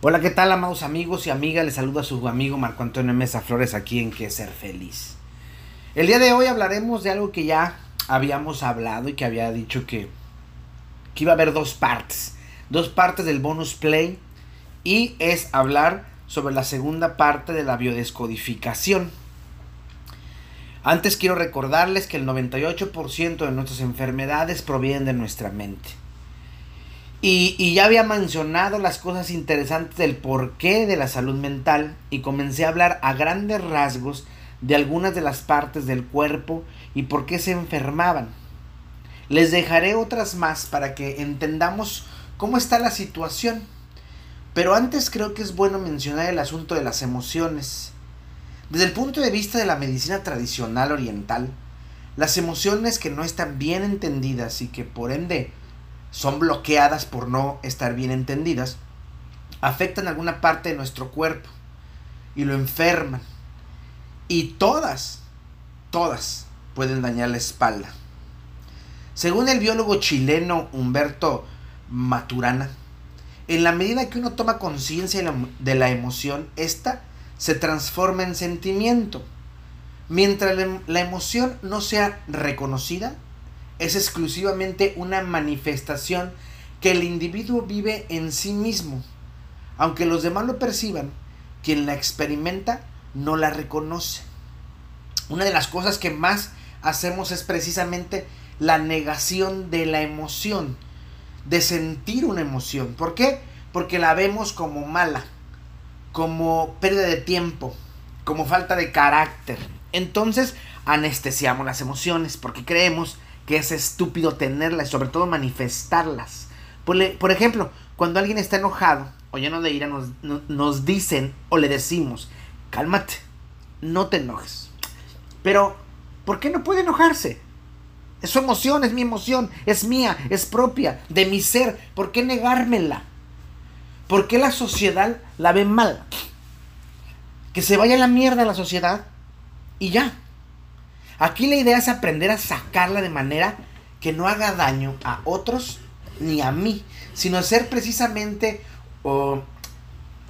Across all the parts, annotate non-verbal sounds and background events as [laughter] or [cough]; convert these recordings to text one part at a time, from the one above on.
Hola, ¿qué tal, amados amigos y amigas? Les saluda su amigo Marco Antonio Mesa Flores aquí en Que Ser Feliz. El día de hoy hablaremos de algo que ya habíamos hablado y que había dicho que, que iba a haber dos partes. Dos partes del bonus play y es hablar sobre la segunda parte de la biodescodificación. Antes quiero recordarles que el 98% de nuestras enfermedades provienen de nuestra mente. Y, ya había mencionado las cosas interesantes del porqué de la salud mental y comencé a hablar a grandes rasgos de algunas de las partes del cuerpo y por qué se enfermaban. Les dejaré otras más para que entendamos cómo está la situación. Pero antes creo que es bueno mencionar el asunto de las emociones. Desde el punto de vista de la medicina tradicional oriental, las emociones que no están bien entendidas y que por ende son bloqueadas por no estar bien entendidas, afectan alguna parte de nuestro cuerpo y lo enferman. Y todas, todas pueden dañar la espalda. Según el biólogo chileno Humberto Maturana, en la medida que uno toma conciencia de la emoción, esta se transforma en sentimiento. Mientras la emoción no sea reconocida, es exclusivamente una manifestación que el individuo vive en sí mismo. Aunque los demás lo perciban, quien la experimenta no la reconoce. Una de las cosas que más hacemos es precisamente la negación de la emoción, de sentir una emoción. ¿Por qué? Porque la vemos como mala, como pérdida de tiempo, como falta de carácter. Entonces anestesiamos las emociones porque creemos que es estúpido tenerlas y sobre todo manifestarlas. Por, ejemplo, cuando alguien está enojado o lleno de ira, nos, nos dicen o le decimos, cálmate, no te enojes. Pero, ¿por qué no puede enojarse? Es su emoción, es mi emoción, es mía, es propia, de mi ser. ¿Por qué negármela? ¿Por qué la sociedad la ve mal? Que se vaya la mierda la sociedad y ya. Aquí la idea es aprender a sacarla de manera que no haga daño a otros ni a mí, sino ser precisamente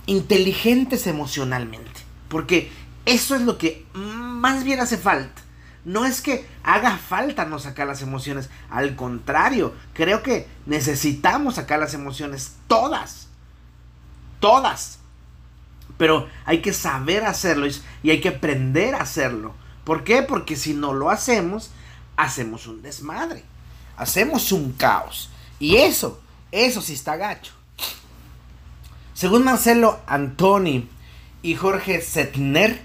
inteligentes emocionalmente. Porque eso es lo que más bien hace falta. No es que haga falta no sacar las emociones, al contrario, creo que necesitamos sacar las emociones todas. Todas. Pero hay que saber hacerlo y hay que aprender a hacerlo. ¿Por qué? Porque si no lo hacemos, hacemos un desmadre. Hacemos un caos. Y eso, eso sí está gacho. Según Marcelo Antoni y Jorge Setner,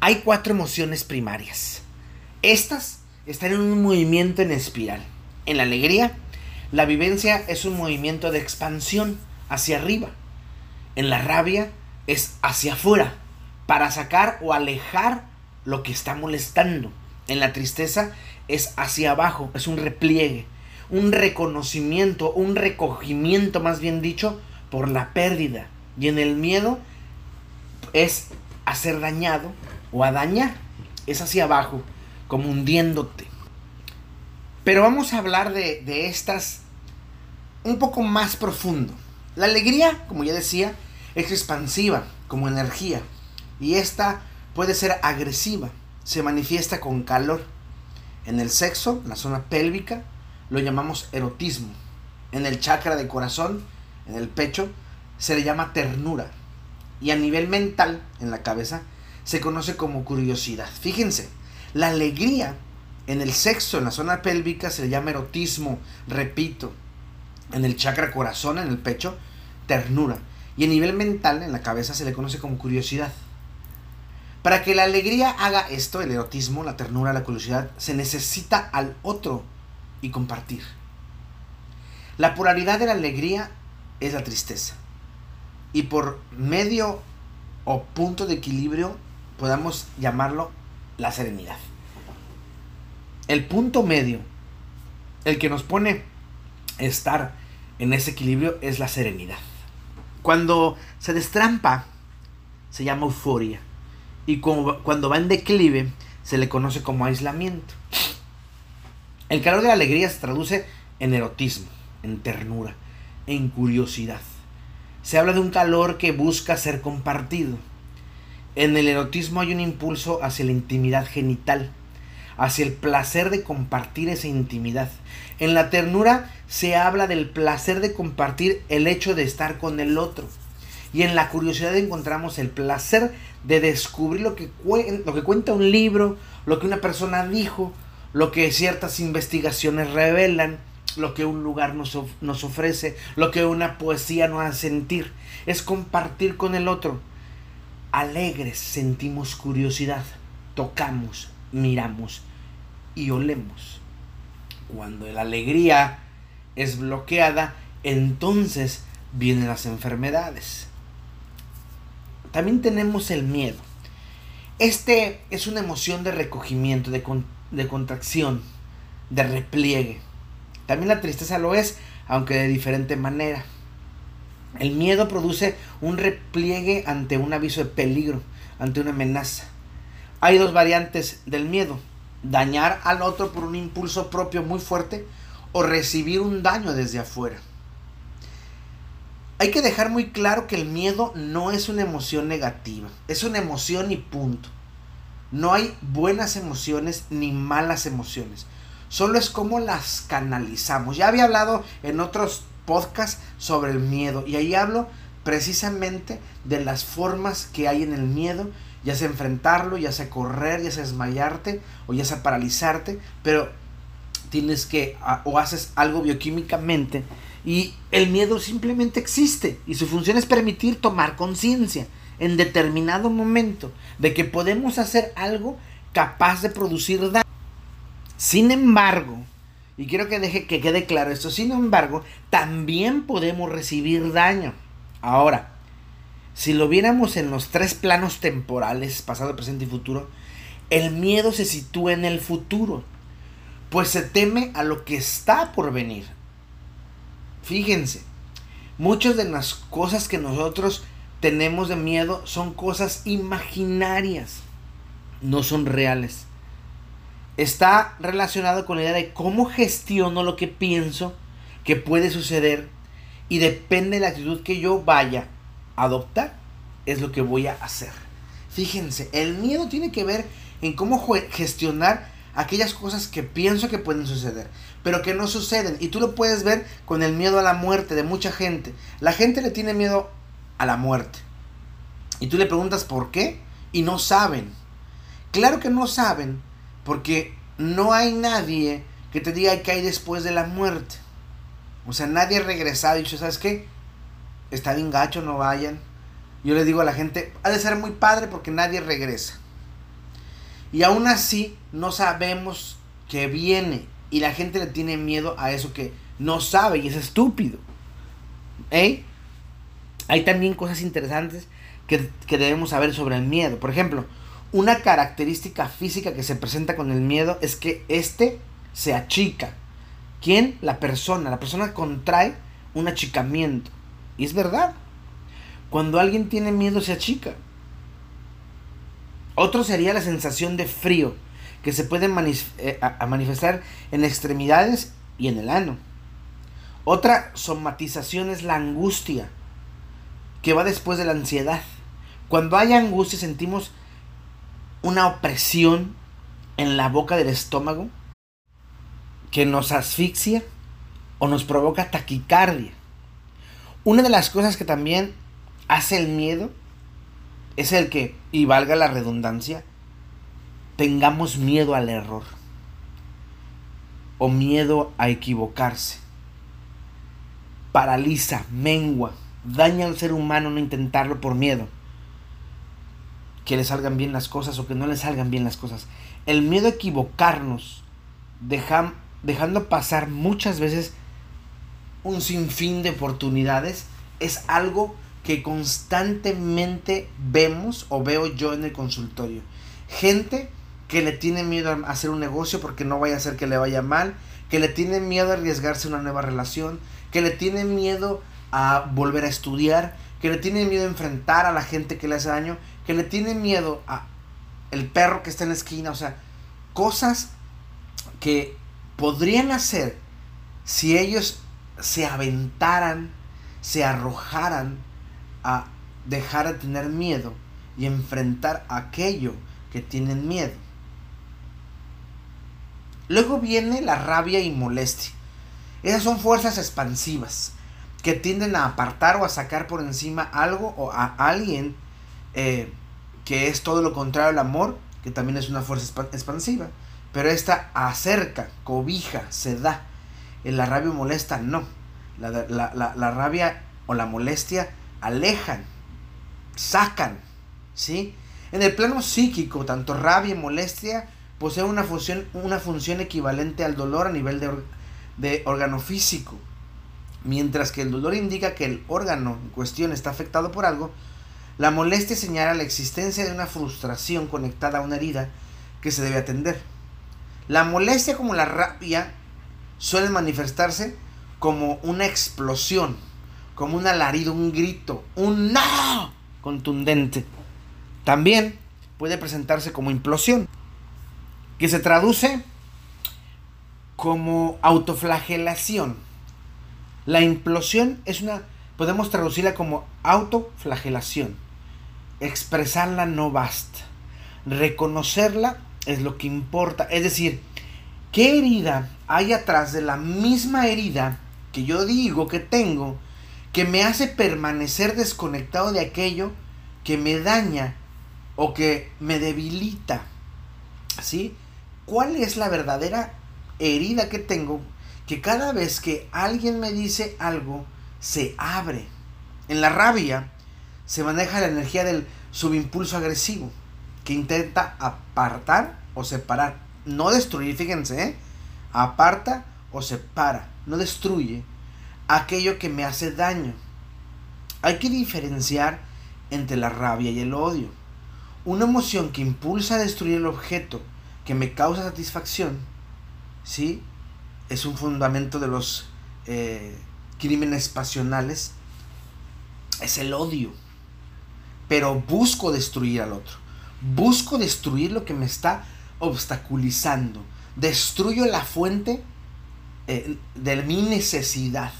hay cuatro emociones primarias. Estas están en un movimiento en espiral. En la alegría, la vivencia es un movimiento de expansión hacia arriba. En la rabia es hacia afuera, para sacar o alejar lo que está molestando. En la tristeza es hacia abajo, es un repliegue, un reconocimiento, un recogimiento más bien dicho, por la pérdida. Y en el miedo es hacer dañado o a dañar, es hacia abajo, como hundiéndote. Pero vamos a hablar de, de estas un poco más profundo. La alegría, como ya decía, es expansiva, como energía. Y esta puede ser agresiva, se manifiesta con calor. En el sexo, en la zona pélvica, lo llamamos erotismo. En el chakra de corazón, en el pecho, se le llama ternura. Y a nivel mental, en la cabeza, se conoce como curiosidad. Fíjense, la alegría en el sexo, en la zona pélvica, se le llama erotismo, repito. En el chakra corazón, en el pecho, ternura. Y a nivel mental, en la cabeza, se le conoce como curiosidad. Para que la alegría haga esto, el erotismo, la ternura, la curiosidad, se necesita al otro y compartir. La polaridad de la alegría es la tristeza. Y por medio o punto de equilibrio podamos llamarlo la serenidad. El punto medio, el que nos pone estar en ese equilibrio es la serenidad. Cuando se destrampa, se llama euforia y cuando va en declive se le conoce como aislamiento. El calor de la alegría se traduce en erotismo, en ternura, en curiosidad. se habla de un calor que busca ser compartido. En el erotismo hay un impulso hacia la intimidad genital, hacia el placer de compartir esa intimidad. En la ternura se habla del placer de compartir el hecho de estar con el otro. Y en la curiosidad encontramos el placer de descubrir lo que, lo que cuenta un libro, lo que una persona dijo, lo que ciertas investigaciones revelan, lo que un lugar nos, nos ofrece, lo que una poesía nos hace sentir. Es compartir con el otro. Alegres sentimos curiosidad, tocamos, miramos y olemos. Cuando la alegría es bloqueada, entonces vienen las enfermedades. También tenemos el miedo. Este es una emoción de recogimiento, de, de contracción, de repliegue. También la tristeza lo es, aunque de diferente manera. El miedo produce un repliegue ante un aviso de peligro, ante una amenaza. Hay dos variantes del miedo. Dañar al otro por un impulso propio muy fuerte o recibir un daño desde afuera. Hay que dejar muy claro que el miedo no es una emoción negativa, es una emoción y punto. No hay buenas emociones ni malas emociones. Solo es como las canalizamos. Ya había hablado en otros podcasts sobre el miedo y ahí hablo precisamente de las formas que hay en el miedo, ya sea enfrentarlo, ya sea correr, ya sea desmayarte o ya sea paralizarte, pero tienes que o haces algo bioquímicamente y el miedo simplemente existe y su función es permitir tomar conciencia en determinado momento de que podemos hacer algo capaz de producir daño. Sin embargo, y quiero que deje que quede claro esto, sin embargo, también podemos recibir daño. Ahora, si lo viéramos en los tres planos temporales, pasado, presente y futuro, el miedo se sitúa en el futuro, pues se teme a lo que está por venir. Fíjense, muchas de las cosas que nosotros tenemos de miedo son cosas imaginarias, no son reales. Está relacionado con la idea de cómo gestiono lo que pienso que puede suceder y depende de la actitud que yo vaya a adoptar, es lo que voy a hacer. Fíjense, el miedo tiene que ver en cómo gestionar aquellas cosas que pienso que pueden suceder, pero que no suceden. Y tú lo puedes ver con el miedo a la muerte de mucha gente. La gente le tiene miedo a la muerte. Y tú le preguntas por qué y no saben. Claro que no saben porque no hay nadie que te diga qué hay después de la muerte. O sea, nadie ha regresado y dicho, ¿sabes qué? Está bien gacho, no vayan. Yo le digo a la gente, ha de ser muy padre porque nadie regresa. Y aún así no sabemos que viene. Y la gente le tiene miedo a eso que no sabe y es estúpido. ¿Eh? Hay también cosas interesantes que, debemos saber sobre el miedo. Por ejemplo, una característica física que se presenta con el miedo es que éste se achica. ¿Quién? La persona. La persona contrae un achicamiento. Y es verdad. Cuando alguien tiene miedo se achica. Otro sería la sensación de frío, que se puede eh, manifestar en extremidades y en el ano. Otra somatización es la angustia, que va después de la ansiedad. Cuando hay angustia sentimos una opresión en la boca del estómago que nos asfixia o nos provoca taquicardia. Una de las cosas que también hace el miedo es el que, y valga la redundancia, tengamos miedo al error o miedo a equivocarse. Paraliza, mengua, daña al ser humano no intentarlo por miedo. Que le salgan bien las cosas o que no le salgan bien las cosas. El miedo a equivocarnos, dejando pasar muchas veces un sinfín de oportunidades, es algo que constantemente vemos o veo yo en el consultorio. Gente que le tiene miedo a hacer un negocio porque no vaya a hacer que le vaya mal, que le tiene miedo a arriesgarse una nueva relación, que le tiene miedo a volver a estudiar, que le tiene miedo a enfrentar a la gente que le hace daño, que le tiene miedo a el perro que está en la esquina, o sea, cosas que podrían hacer si ellos se aventaran, se arrojaran a dejar de tener miedo y enfrentar aquello que tienen miedo. Luego viene la rabia y molestia. Esas son fuerzas expansivas que tienden a apartar o a sacar por encima algo o a alguien eh, que es todo lo contrario al amor, que también es una fuerza expansiva. Pero esta acerca, cobija, se da. En la rabia molesta, no. La, la rabia o la molestia alejan, sacan, ¿sí? En el plano psíquico, tanto rabia y molestia poseen una función, una función equivalente al dolor a nivel de, de órgano físico. Mientras que el dolor indica que el órgano en cuestión está afectado por algo, la molestia señala la existencia de una frustración conectada a una herida que se debe atender. La molestia como la rabia suelen manifestarse como una explosión, como un alarido, un grito, un no contundente. También puede presentarse como implosión, que se traduce como autoflagelación. La implosión es una, podemos traducirla como autoflagelación. Expresarla no basta. Reconocerla es lo que importa. Es decir, ¿qué herida hay atrás de la misma herida que yo digo que tengo que me hace permanecer desconectado de aquello que me daña o que me debilita. ¿Sí? ¿Cuál es la verdadera herida que tengo? Que cada vez que alguien me dice algo, se abre. En la rabia se maneja la energía del subimpulso agresivo, que intenta apartar o separar. No destruir, fíjense, ¿eh? aparta o separa, no destruye aquello que me hace daño. Hay que diferenciar entre la rabia y el odio. Una emoción que impulsa a destruir el objeto que me causa satisfacción, ¿sí? Es un fundamento de los eh, crímenes pasionales. Es el odio. Pero busco destruir al otro. Busco destruir lo que me está obstaculizando. Destruyo la fuente eh, de mi necesidad.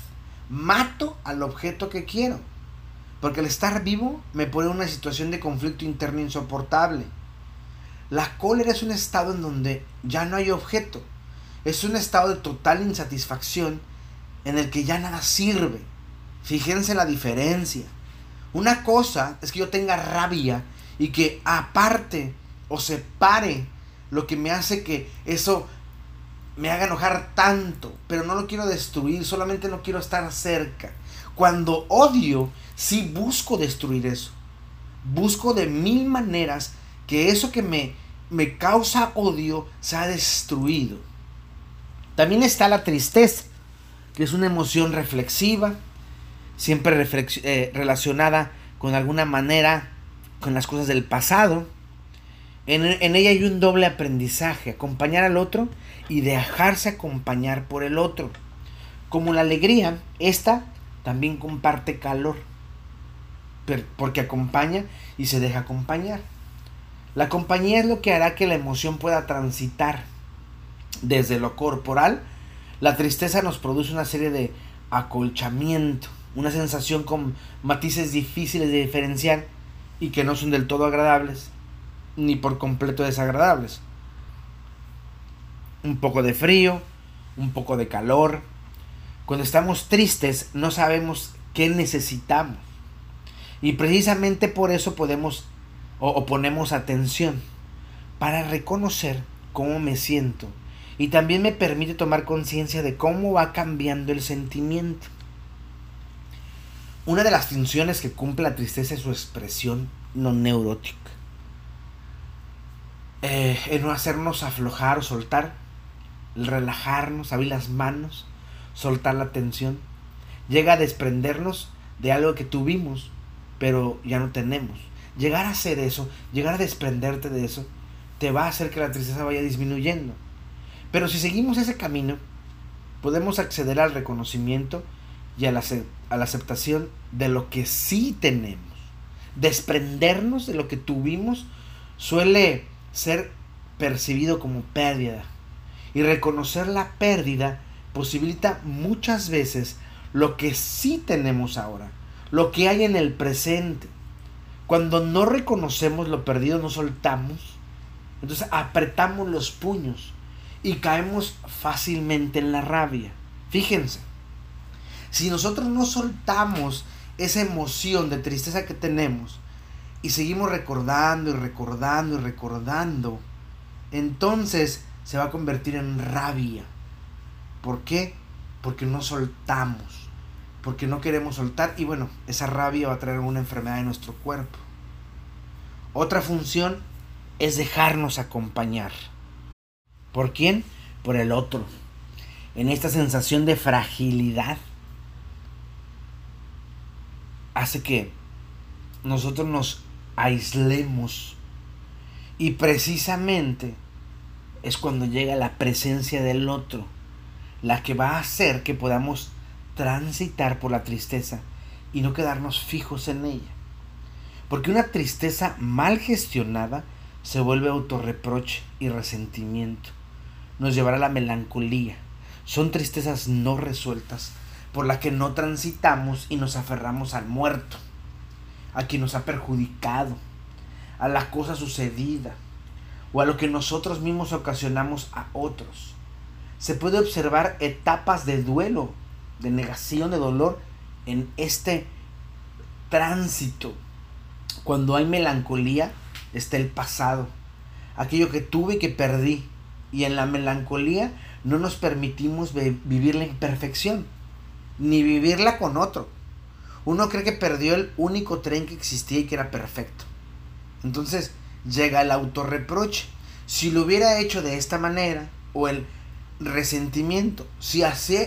Mato al objeto que quiero. Porque el estar vivo me pone en una situación de conflicto interno insoportable. La cólera es un estado en donde ya no hay objeto. Es un estado de total insatisfacción en el que ya nada sirve. Fíjense la diferencia. Una cosa es que yo tenga rabia y que aparte o separe lo que me hace que eso me haga enojar tanto, pero no lo quiero destruir, solamente no quiero estar cerca. Cuando odio, sí busco destruir eso. Busco de mil maneras que eso que me, me causa odio sea destruido. También está la tristeza, que es una emoción reflexiva, siempre eh, relacionada con alguna manera con las cosas del pasado. En, en, ella hay un doble aprendizaje, acompañar al otro y dejarse acompañar por el otro. Como la alegría, esta también comparte calor, porque acompaña y se deja acompañar. La compañía es lo que hará que la emoción pueda transitar desde lo corporal. La tristeza nos produce una serie de acolchamiento, una sensación con matices difíciles de diferenciar y que no son del todo agradables, ni por completo desagradables. Un poco de frío, un poco de calor, cuando estamos tristes no sabemos qué necesitamos. Y precisamente por eso podemos o, ponemos atención para reconocer cómo me siento. Y también me permite tomar conciencia de cómo va cambiando el sentimiento. Una de las funciones que cumple la tristeza es su expresión no neurótica. Eh, en no hacernos aflojar o soltar, relajarnos, abrir las manos, soltar la tensión. Llega a desprendernos de algo que tuvimos, pero ya no tenemos. Llegar a hacer eso, llegar a desprenderte de eso, te va a hacer que la tristeza vaya disminuyendo. Pero si seguimos ese camino, podemos acceder al reconocimiento y a la, a la aceptación de lo que sí tenemos. Desprendernos de lo que tuvimos suele ser percibido como pérdida. Y reconocer la pérdida posibilita muchas veces lo que sí tenemos ahora, lo que hay en el presente. Cuando no reconocemos lo perdido, no soltamos, entonces apretamos los puños y caemos fácilmente en la rabia. Fíjense, si nosotros no soltamos esa emoción de tristeza que tenemos y seguimos recordando y recordando y recordando, entonces se va a convertir en rabia. ¿Por qué? Porque no soltamos, porque no queremos soltar y bueno, esa rabia va a traer una enfermedad en nuestro cuerpo. Otra función es dejarnos acompañar. ¿Por quién? Por el otro. En esta sensación de fragilidad hace que nosotros nos aislemos y precisamente es cuando llega la presencia del otro la que va a hacer que podamos transitar por la tristeza y no quedarnos fijos en ella. Porque una tristeza mal gestionada se vuelve autorreproche y resentimiento. Nos llevará a la melancolía. Son tristezas no resueltas por las que no transitamos y nos aferramos al muerto, a quien nos ha perjudicado, a la cosa sucedida o a lo que nosotros mismos ocasionamos a otros. Se puede observar etapas de duelo, de negación, de dolor en este tránsito. Cuando hay melancolía, está el pasado, aquello que tuve y que perdí. Y en la melancolía no nos permitimos vivir la imperfección, ni vivirla con otro. Uno cree que perdió el único tren que existía y que era perfecto. Entonces llega el autorreproche. Si lo hubiera hecho de esta manera, o el resentimiento, si,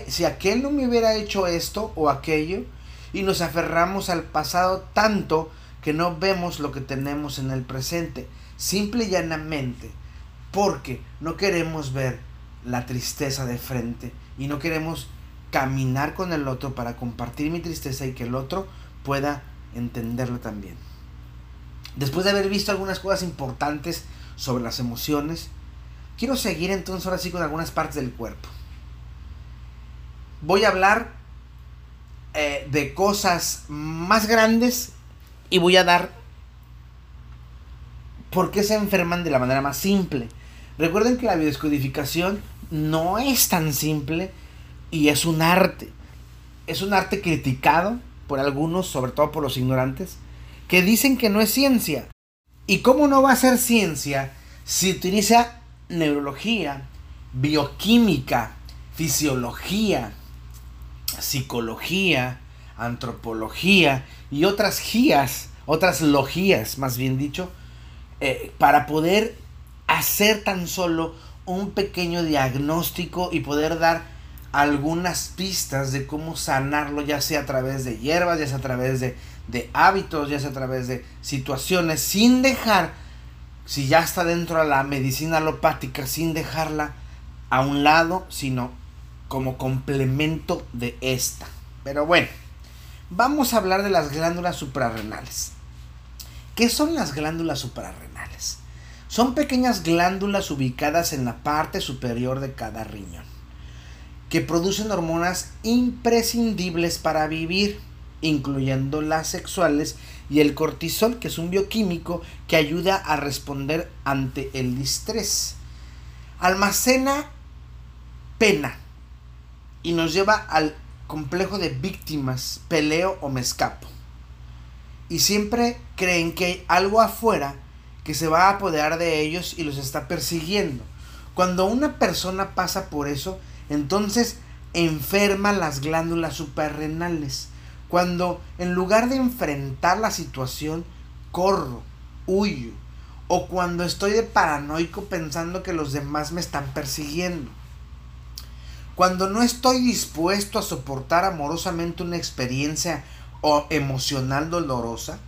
si aquel no me hubiera hecho esto o aquello, y nos aferramos al pasado tanto que no vemos lo que tenemos en el presente, simple y llanamente, porque no queremos ver la tristeza de frente y no queremos caminar con el otro para compartir mi tristeza y que el otro pueda entenderlo también. Después de haber visto algunas cosas importantes sobre las emociones, quiero seguir entonces ahora sí con algunas partes del cuerpo. Voy a hablar eh, de cosas más grandes y voy a dar por qué se enferman de la manera más simple. Recuerden que la biodescodificación no es tan simple y es un arte. Es un arte criticado por algunos, sobre todo por los ignorantes, que dicen que no es ciencia. ¿Y cómo no va a ser ciencia si utiliza neurología, bioquímica, fisiología, psicología, antropología y otras guías, otras logías, más bien dicho, eh, para poder hacer tan solo un pequeño diagnóstico y poder dar algunas pistas de cómo sanarlo, ya sea a través de hierbas, ya sea a través de, de hábitos, ya sea a través de situaciones, sin dejar, si ya está dentro de la medicina alopática, sin dejarla a un lado, sino como complemento de esta. Pero bueno, vamos a hablar de las glándulas suprarrenales. ¿Qué son las glándulas suprarrenales? Son pequeñas glándulas ubicadas en la parte superior de cada riñón que producen hormonas imprescindibles para vivir, incluyendo las sexuales y el cortisol, que es un bioquímico que ayuda a responder ante el distrés. Almacena pena y nos lleva al complejo de víctimas, peleo o me escapo. Y siempre creen que hay algo afuera que se va a apoderar de ellos y los está persiguiendo. Cuando una persona pasa por eso, entonces enferma las glándulas suprarrenales. Cuando en lugar de enfrentar la situación, corro, huyo. O cuando estoy de paranoico pensando que los demás me están persiguiendo. Cuando no estoy dispuesto a soportar amorosamente una experiencia o emocional dolorosa,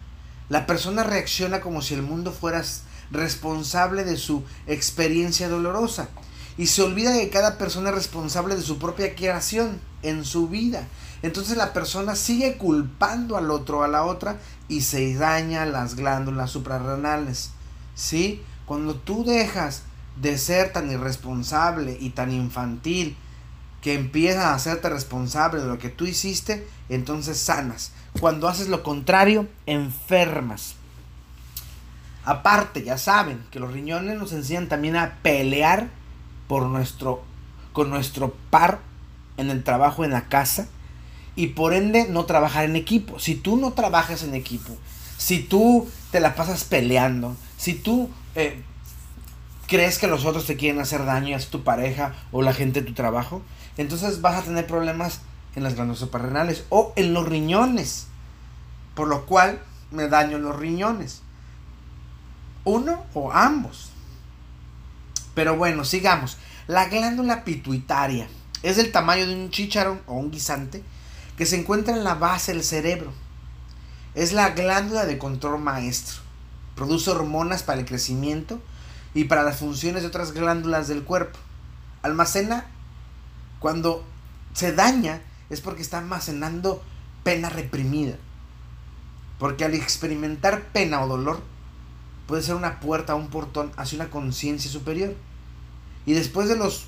la persona reacciona como si el mundo fuera responsable de su experiencia dolorosa y se olvida que cada persona es responsable de su propia creación en su vida. Entonces la persona sigue culpando al otro a la otra y se daña las glándulas suprarrenales. ¿Sí? Cuando tú dejas de ser tan irresponsable y tan infantil que empiezas a hacerte responsable de lo que tú hiciste, entonces sanas. Cuando haces lo contrario, enfermas. Aparte, ya saben que los riñones nos enseñan también a pelear por nuestro, con nuestro par en el trabajo, en la casa. Y por ende, no trabajar en equipo. Si tú no trabajas en equipo, si tú te la pasas peleando, si tú eh, crees que los otros te quieren hacer daño, ya tu pareja o la gente de tu trabajo, entonces vas a tener problemas en las glándulas suprarrenales o en los riñones. Por lo cual me daño los riñones. Uno o ambos. Pero bueno, sigamos. La glándula pituitaria es del tamaño de un chícharo o un guisante que se encuentra en la base del cerebro. Es la glándula de control maestro. Produce hormonas para el crecimiento y para las funciones de otras glándulas del cuerpo. Almacena cuando se daña es porque está almacenando pena reprimida. Porque al experimentar pena o dolor puede ser una puerta o un portón hacia una conciencia superior. Y después de los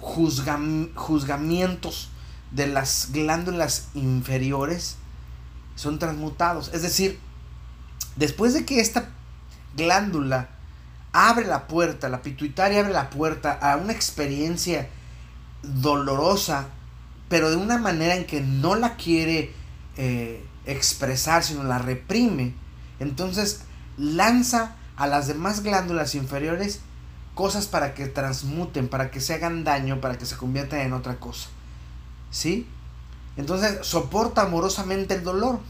juzgamientos de las glándulas inferiores, son transmutados. Es decir, después de que esta glándula abre la puerta, la pituitaria abre la puerta a una experiencia dolorosa, pero de una manera en que no la quiere eh, expresar, sino la reprime, entonces lanza a las demás glándulas inferiores cosas para que transmuten, para que se hagan daño, para que se conviertan en otra cosa. ¿Sí? Entonces soporta amorosamente el dolor.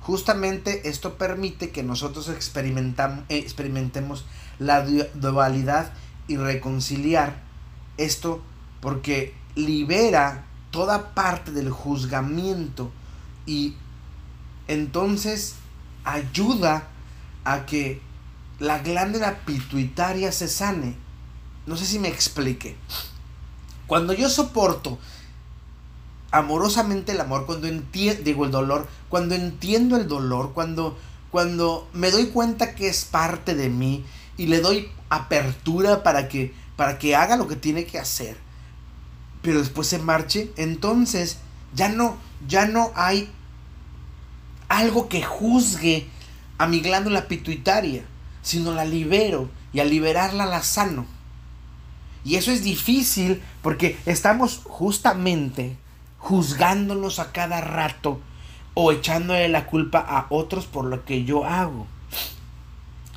Justamente esto permite que nosotros experimentemos la dualidad y reconciliar esto porque libera toda parte del juzgamiento y entonces ayuda a que la glándula pituitaria se sane. No sé si me explique. Cuando yo soporto amorosamente el amor, cuando entiendo, digo el dolor, cuando entiendo el dolor, cuando, cuando me doy cuenta que es parte de mí y le doy apertura para que, para que haga lo que tiene que hacer, pero después se marche, entonces ya no, ya no hay algo que juzgue a mi glándula pituitaria, sino la libero y al liberarla la sano. Y eso es difícil porque estamos justamente juzgándonos a cada rato o echándole la culpa a otros por lo que yo hago.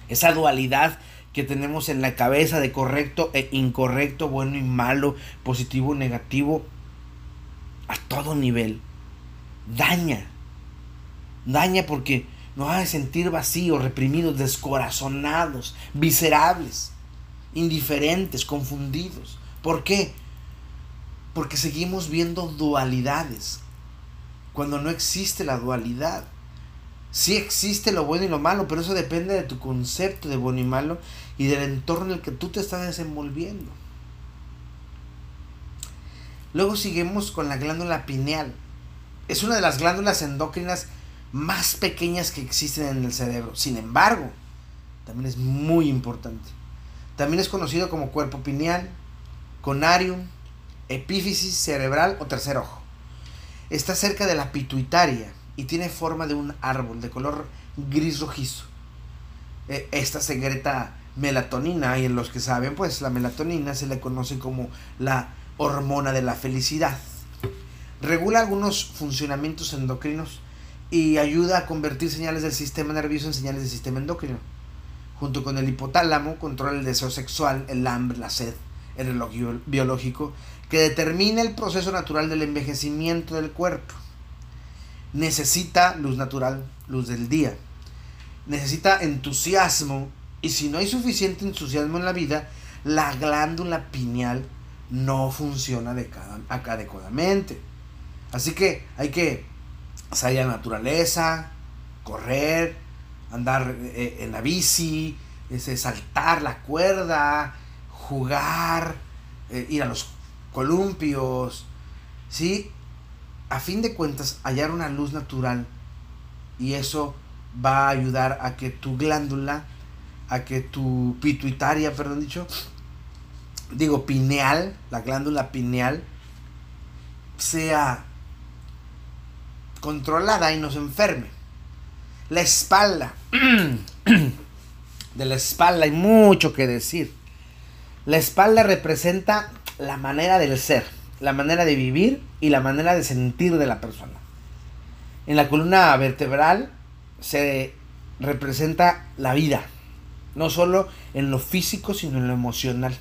Esa dualidad que tenemos en la cabeza de correcto e incorrecto, bueno y malo, positivo y negativo, a todo nivel, daña. Daña porque nos hace sentir vacíos, reprimidos, descorazonados, viscerables, indiferentes, confundidos. ¿Por qué? Porque seguimos viendo dualidades, cuando no existe la dualidad. Sí existe lo bueno y lo malo, pero eso depende de tu concepto de bueno y malo y del entorno en el que tú te estás desenvolviendo. Luego seguimos con la glándula pineal. Es una de las glándulas endocrinas más pequeñas que existen en el cerebro. Sin embargo, también es muy importante. También es conocido como cuerpo pineal, conarium, epífisis cerebral o tercer ojo. Está cerca de la pituitaria y tiene forma de un árbol de color gris rojizo. E, esta secreta melatonina y en los que saben pues la melatonina se le conoce como la hormona de la felicidad. Regula algunos funcionamientos endocrinos y ayuda a convertir señales del sistema nervioso en señales del sistema endocrino. Junto con el hipotálamo controla el deseo sexual, el hambre, la sed, el reloj biológico que determina el proceso natural del envejecimiento del cuerpo. Necesita luz natural, luz del día. Necesita entusiasmo y si no hay suficiente entusiasmo en la vida, la glándula pineal no funciona adecuadamente. Así que hay que salir a la naturaleza, correr, andar eh, en la bici, saltar la cuerda, jugar, eh, ir a los columpios, ¿sí? A fin de cuentas, hallar una luz natural y eso va a ayudar a que tu glándula, a que tu pituitaria, perdón dicho, digo pineal, la glándula pineal, sea controlada y nos enferme. La espalda. [clears throat] de la espalda hay mucho que decir. La espalda representa la manera del ser, la manera de vivir y la manera de sentir de la persona. En la columna vertebral se representa la vida, no solo en lo físico, sino en lo emocional.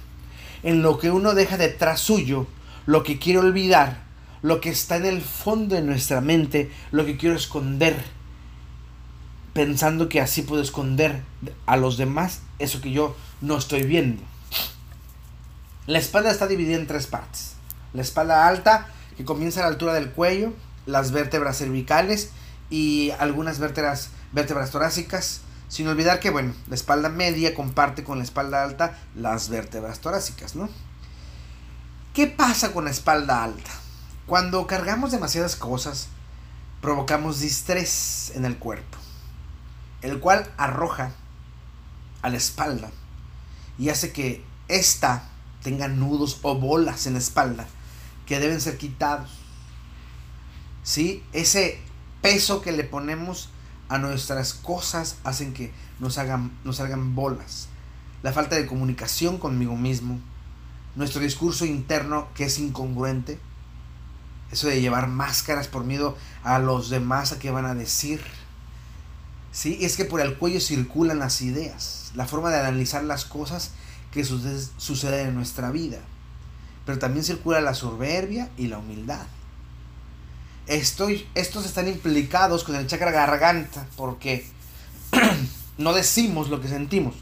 En lo que uno deja detrás suyo, lo que quiere olvidar, lo que está en el fondo de nuestra mente, lo que quiero esconder, pensando que así puedo esconder a los demás eso que yo no estoy viendo. La espalda está dividida en tres partes. La espalda alta, que comienza a la altura del cuello, las vértebras cervicales y algunas vértebras, vértebras torácicas, sin olvidar que, bueno, la espalda media comparte con la espalda alta las vértebras torácicas, ¿no? ¿Qué pasa con la espalda alta? Cuando cargamos demasiadas cosas, provocamos distrés en el cuerpo, el cual arroja a la espalda y hace que ésta tenga nudos o bolas en la espalda que deben ser quitados. ¿Sí? Ese peso que le ponemos a nuestras cosas hacen que nos hagan, nos salgan bolas. La falta de comunicación conmigo mismo, nuestro discurso interno que es incongruente, eso de llevar máscaras por miedo a los demás a qué van a decir. Sí, es que por el cuello circulan las ideas, la forma de analizar las cosas que suceden en nuestra vida. Pero también circula la soberbia y la humildad. Estoy, estos están implicados con el chakra garganta porque [clears throat] no decimos lo que sentimos.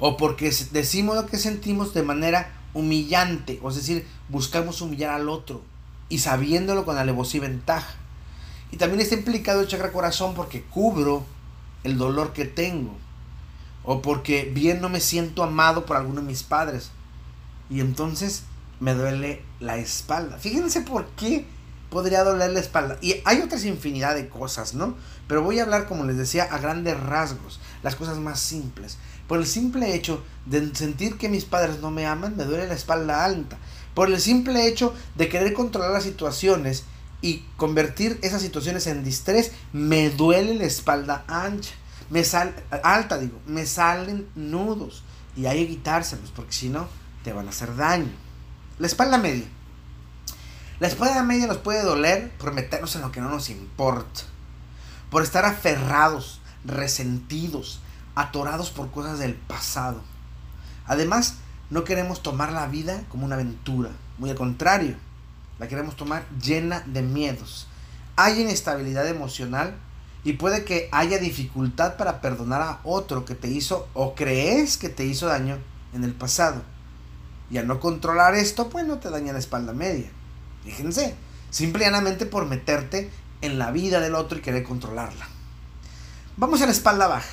O porque decimos lo que sentimos de manera humillante. O es decir, buscamos humillar al otro. Y sabiéndolo con alevosía y ventaja. Y también está implicado el chakra corazón porque cubro el dolor que tengo. O porque bien no me siento amado por alguno de mis padres. Y entonces me duele la espalda. Fíjense por qué podría doler la espalda. Y hay otras infinidad de cosas, ¿no? Pero voy a hablar, como les decía, a grandes rasgos, las cosas más simples. Por el simple hecho de sentir que mis padres no me aman, me duele la espalda alta. Por el simple hecho de querer controlar las situaciones y convertir esas situaciones en distrés, me duele la espalda ancha. Me sal, alta, digo, me salen nudos. Y hay que quitárselos, porque si no, te van a hacer daño. La espalda media. La espalda media nos puede doler por meternos en lo que no nos importa. Por estar aferrados, resentidos, atorados por cosas del pasado. Además, no queremos tomar la vida como una aventura. Muy al contrario, la queremos tomar llena de miedos. Hay inestabilidad emocional y puede que haya dificultad para perdonar a otro que te hizo o crees que te hizo daño en el pasado. Y al no controlar esto, pues no te daña la espalda media. Fíjense, simplemente por meterte en la vida del otro y querer controlarla. Vamos a la espalda baja.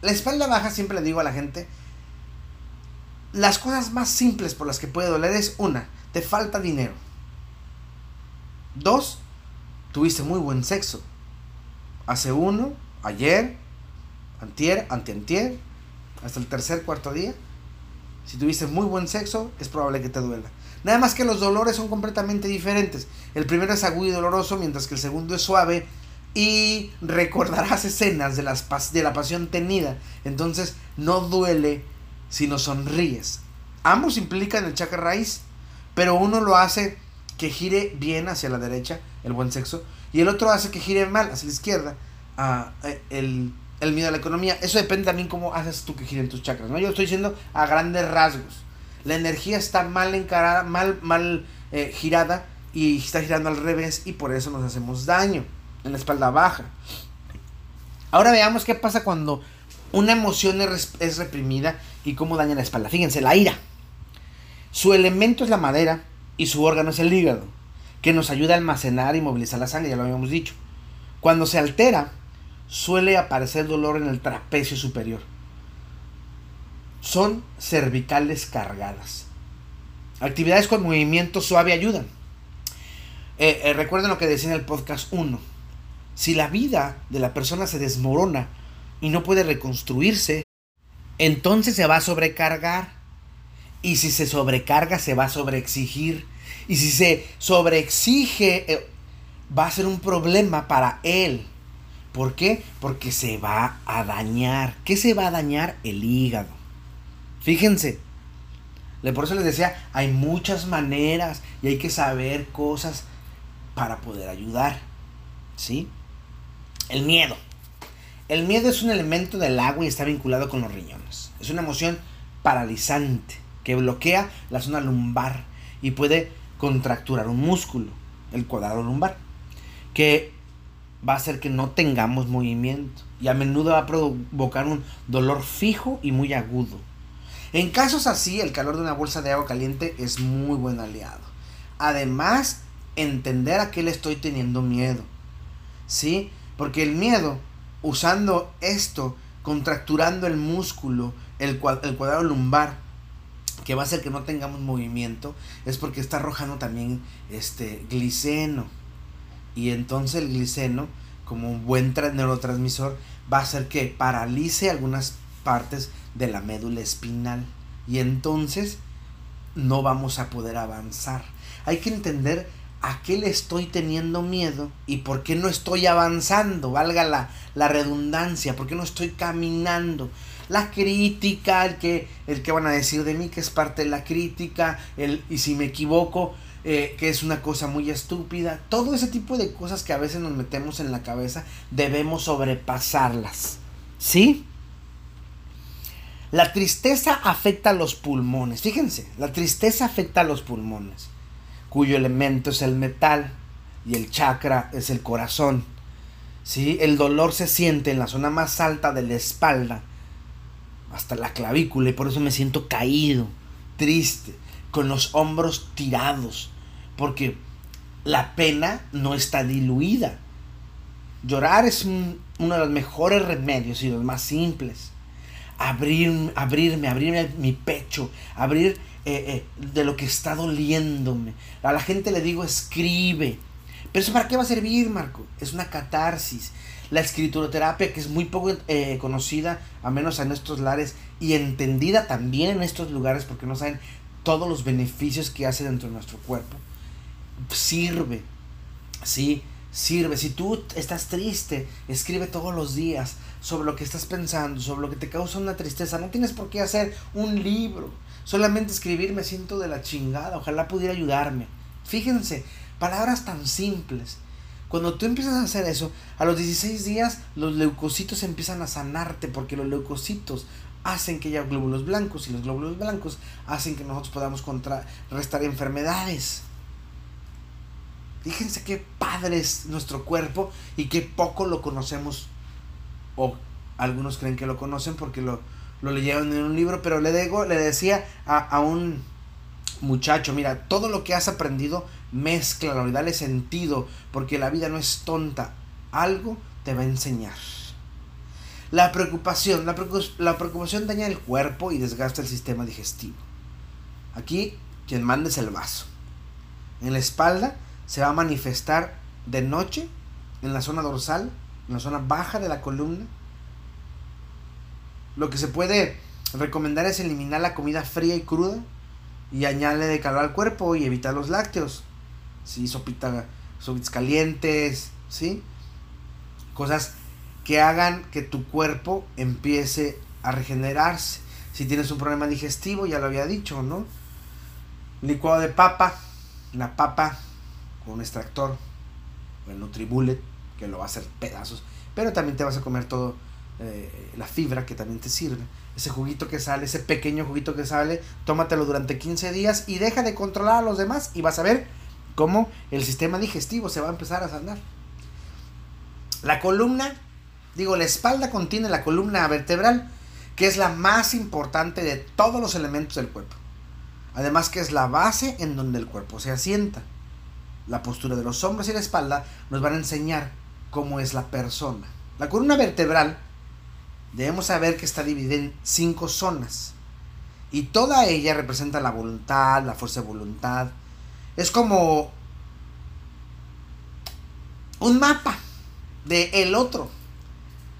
La espalda baja siempre le digo a la gente, las cosas más simples por las que puede doler es una, te falta dinero. Dos, tuviste muy buen sexo. Hace uno, ayer, antier, antiantier, hasta el tercer, cuarto día. Si tuviste muy buen sexo, es probable que te duela. Nada más que los dolores son completamente diferentes. El primero es agudo y doloroso, mientras que el segundo es suave. Y recordarás escenas de, las, de la pasión tenida. Entonces no duele si no sonríes. Ambos implican el chakra raíz, pero uno lo hace que gire bien hacia la derecha, el buen sexo, y el otro hace que gire mal hacia la izquierda, ah, eh, el, el miedo a la economía. Eso depende también cómo haces tú que giren tus chakras, ¿no? Yo estoy diciendo a grandes rasgos la energía está mal encarada, mal, mal eh, girada y está girando al revés y por eso nos hacemos daño en la espalda baja. Ahora veamos qué pasa cuando una emoción es reprimida y cómo daña la espalda. Fíjense, la ira. Su elemento es la madera y su órgano es el hígado, que nos ayuda a almacenar y movilizar la sangre, ya lo habíamos dicho. Cuando se altera, suele aparecer dolor en el trapecio superior son cervicales cargadas. Actividades con movimiento suave ayudan. Eh, eh, recuerden lo que decía en el podcast 1. Si la vida de la persona se desmorona y no puede reconstruirse, entonces se va a sobrecargar. Y si se sobrecarga, se va a sobreexigir. Y si se sobreexige, eh, va a ser un problema para él. ¿Por qué? Porque se va a dañar. ¿Qué se va a dañar? El hígado. Fíjense. Por eso les decía, hay muchas maneras y hay que saber cosas para poder ayudar. ¿Sí? El miedo. El miedo es un elemento del agua y está vinculado con los riñones. Es una emoción paralizante que bloquea la zona lumbar y puede contracturar un músculo, el cuadrado lumbar, que va a hacer que no tengamos movimiento y a menudo va a provocar un dolor fijo y muy agudo. En casos así, el calor de una bolsa de agua caliente es muy buen aliado. Además, entender a qué le estoy teniendo miedo. ¿Sí? Porque el miedo, usando esto, contracturando el músculo, el, el cuadrado lumbar, que va a hacer que no tengamos movimiento, es porque está arrojando también este gliceno. Y entonces el gliceno, como un buen neurotransmisor, va a hacer que paralice algunas partes de la médula espinal. Y entonces no vamos a poder avanzar. Hay que entender a qué le estoy teniendo miedo y por qué no estoy avanzando, valga la, la redundancia, por qué no estoy caminando la crítica, el que, el que van a decir de mí, que es parte de la crítica, el, y si me equivoco, eh, que es una cosa muy estúpida. Todo ese tipo de cosas que a veces nos metemos en la cabeza, debemos sobrepasarlas. ¿Sí? La tristeza afecta a los pulmones. Fíjense, la tristeza afecta a los pulmones, cuyo elemento es el metal y el chakra es el corazón. ¿Sí? El dolor se siente en la zona más alta de la espalda hasta la clavícula y por eso me siento caído, triste, con los hombros tirados, porque la pena no está diluida. Llorar es uno de los mejores remedios y los más simples. Abrir, abrirme, abrirme mi pecho, abrir eh, eh, de lo que está doliéndome. A la gente le digo, escribe. Pero eso para qué va a servir, Marco? Es una catarsis la escrituroterapia, que es muy poco eh, conocida, a menos en estos lares, y entendida también en estos lugares, porque no saben todos los beneficios que hace dentro de nuestro cuerpo, sirve, ¿sí? Sirve. Si tú estás triste, escribe todos los días sobre lo que estás pensando, sobre lo que te causa una tristeza. No tienes por qué hacer un libro. Solamente escribir me siento de la chingada. Ojalá pudiera ayudarme. Fíjense, palabras tan simples cuando tú empiezas a hacer eso, a los 16 días los leucocitos empiezan a sanarte porque los leucocitos hacen que haya glóbulos blancos y los glóbulos blancos hacen que nosotros podamos contrarrestar enfermedades. Fíjense qué padre es nuestro cuerpo y qué poco lo conocemos. O algunos creen que lo conocen porque lo, lo leyeron en un libro, pero le, digo, le decía a, a un muchacho, mira, todo lo que has aprendido, mezclalo y dale sentido, porque la vida no es tonta, algo te va a enseñar. La preocupación, la, preocupación daña el cuerpo y desgasta el sistema digestivo. Aquí quien manda es el vaso. En la espalda se va a manifestar de noche, en la zona dorsal, en la zona baja de la columna. Lo que se puede recomendar es eliminar la comida fría y cruda y añade de calor al cuerpo y evita los lácteos. ¿Sí? Sopita, sopitas calientes, ¿sí? Cosas que hagan que tu cuerpo empiece a regenerarse. Si tienes un problema digestivo, ya lo había dicho, ¿no? Licuado de papa, la papa con un extractor, el Nutribullet, que lo va a hacer pedazos, pero también te vas a comer todo eh, la fibra que también te sirve ese juguito que sale, ese pequeño juguito que sale, tómatelo durante 15 días y deja de controlar a los demás y vas a ver cómo el sistema digestivo se va a empezar a sanar. La columna, digo, la espalda contiene la columna vertebral, que es la más importante de todos los elementos del cuerpo. Además que es la base en donde el cuerpo se asienta. La postura de los hombros y la espalda nos van a enseñar cómo es la persona. La columna vertebral debemos saber que está dividida en cinco zonas. Y toda ella representa la voluntad, la fuerza de voluntad. Es como un mapa de el otro.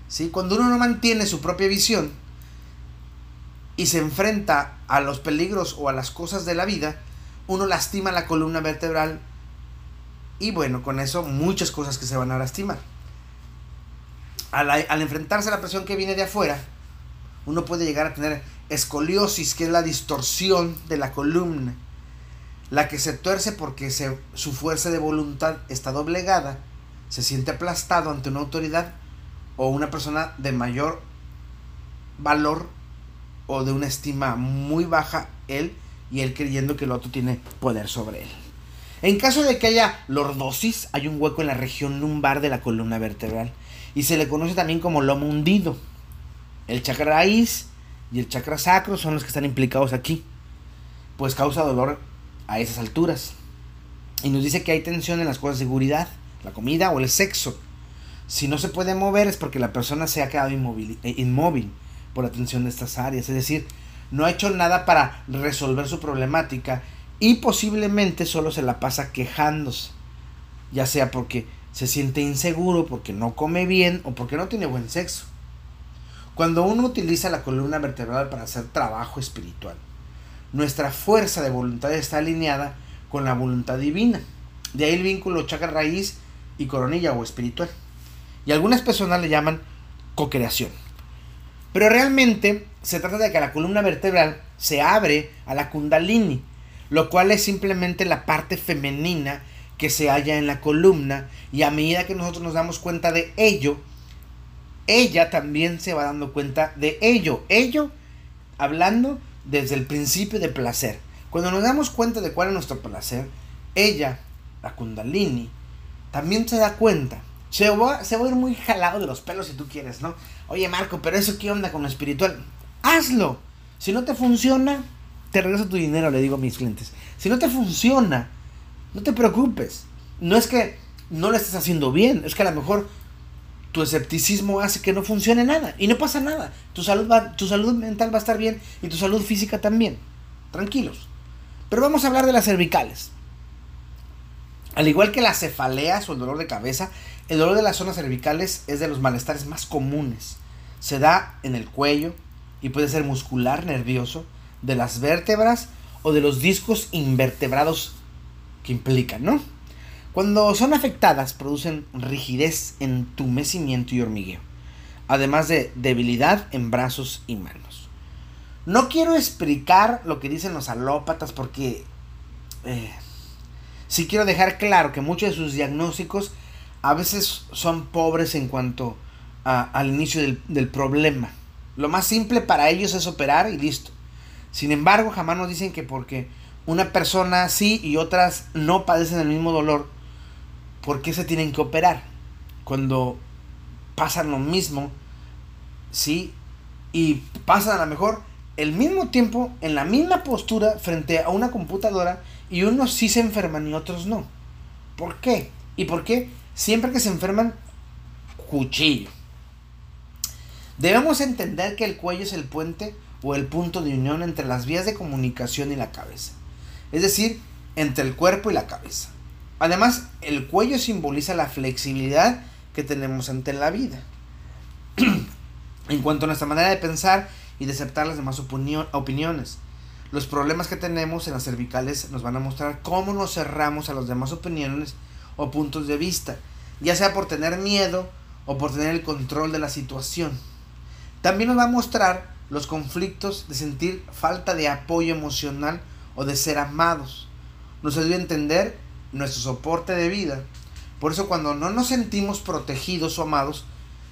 ¿Sí? Cuando uno no mantiene su propia visión y se enfrenta a los peligros o a las cosas de la vida, uno lastima la columna vertebral Y bueno, con eso muchas cosas que se van a lastimar. Al, al enfrentarse a la presión que viene de afuera, uno puede llegar a tener escoliosis, que es la distorsión de la columna, la que se tuerce porque se, su fuerza de voluntad está doblegada, se siente aplastado ante una autoridad o una persona de mayor valor o de una estima muy baja él y él creyendo que el otro tiene poder sobre él. En caso de que haya lordosis, hay un hueco en la región lumbar de la columna vertebral y se le conoce también como lomo hundido. El chakra raíz y el chakra sacro son los que están implicados aquí, pues causa dolor a esas alturas. Y nos dice que hay tensión en las cosas de seguridad, la comida o el sexo. Si no se puede mover es porque la persona se ha quedado inmóvil, eh, inmóvil por la tensión de estas áreas. Es decir, no ha hecho nada para resolver su problemática y posiblemente solo se la pasa quejándose. Ya sea porque se siente inseguro, porque no come bien o porque no tiene buen sexo. Cuando uno utiliza la columna vertebral para hacer trabajo espiritual, nuestra fuerza de voluntad está alineada con la voluntad divina. De ahí el vínculo chakra raíz y coronilla o espiritual. Y algunas personas le llaman cocreación. Pero realmente se trata de que la columna vertebral se abre a la kundalini, lo cual es simplemente la parte femenina que se halla en la columna y a medida que nosotros nos damos cuenta de ello, ella también se va dando cuenta de ello. Ello hablando desde el principio de placer. Cuando nos damos cuenta de cuál es nuestro placer, ella, la kundalini, también se da cuenta. Se va, se va a ir muy jalado de los pelos si tú quieres, ¿no? Oye Marco, pero eso qué onda con lo espiritual. Hazlo. Si no te funciona, te regreso tu dinero, le digo a mis clientes. Si no te funciona, no te preocupes. No es que no lo estés haciendo bien, es que a lo mejor tu escepticismo hace que no funcione nada y no pasa nada. Tu salud, va, tu salud mental va a estar bien y tu salud física también. Tranquilos. Pero vamos a hablar de las cervicales. Al igual que las cefaleas o el dolor de cabeza, el dolor de las zonas cervicales es de los malestares más comunes. Se da en el cuello y puede ser muscular, nervioso, de las vértebras o de los discos invertebrados que implican, ¿no? Cuando son afectadas producen rigidez, entumecimiento y hormigueo, además de debilidad en brazos y manos. No quiero explicar lo que dicen los alópatas porque eh, sí quiero dejar claro que muchos de sus diagnósticos a veces son pobres en cuanto al inicio del, del problema. Lo más simple para ellos es operar y listo. Sin embargo, jamás nos dicen que porque una persona sí y otras no padecen el mismo dolor, ¿por qué se tienen que operar? Cuando pasan lo mismo, ¿sí? Y pasan a lo mejor el mismo tiempo en la misma postura frente a una computadora y unos sí se enferman y otros no. ¿Por qué? ¿Y por qué? Siempre que se enferman, cuchillo. Debemos entender que el cuello es el puente o el punto de unión entre las vías de comunicación y la cabeza. Es decir, entre el cuerpo y la cabeza. Además, el cuello simboliza la flexibilidad que tenemos ante la vida. [clears throat] en cuanto a nuestra manera de pensar y de aceptar las demás opiniones. Los problemas que tenemos en las cervicales nos van a mostrar cómo nos cerramos a las demás opiniones o puntos de vista, ya sea por tener miedo o por tener el control de la situación. También nos va a mostrar los conflictos de sentir falta de apoyo emocional o de ser amados. Nos ayuda a entender nuestro soporte de vida. Por eso cuando no nos sentimos protegidos o amados,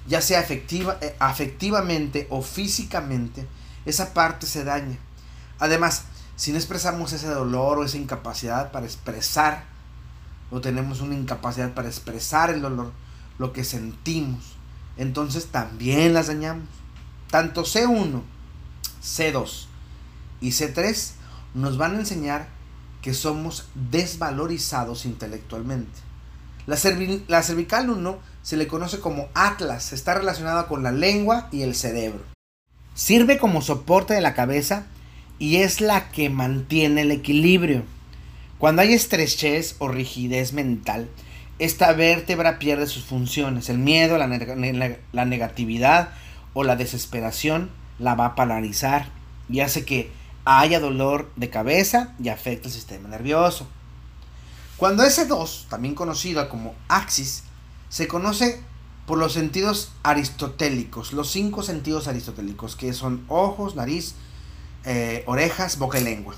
ya sea efectiva, eh, afectivamente o físicamente, esa parte se daña. Además, si no expresamos ese dolor o esa incapacidad para expresar, o tenemos una incapacidad para expresar el dolor, lo que sentimos, entonces también las dañamos. Tanto C1, C2 y C3 nos van a enseñar que somos desvalorizados intelectualmente. La, cervical 1 se le conoce como Atlas, está relacionada con la lengua y el cerebro. Sirve como soporte de la cabeza y es la que mantiene el equilibrio. Cuando hay estrechez o rigidez mental, esta vértebra pierde sus funciones. El miedo, la, la negatividad o la desesperación la va a paralizar y hace que haya dolor de cabeza y afecta el sistema nervioso. Cuando ese 2, también conocida como axis, se conoce por los sentidos aristotélicos, los cinco sentidos aristotélicos, que son ojos, nariz, eh, orejas, boca y lengua.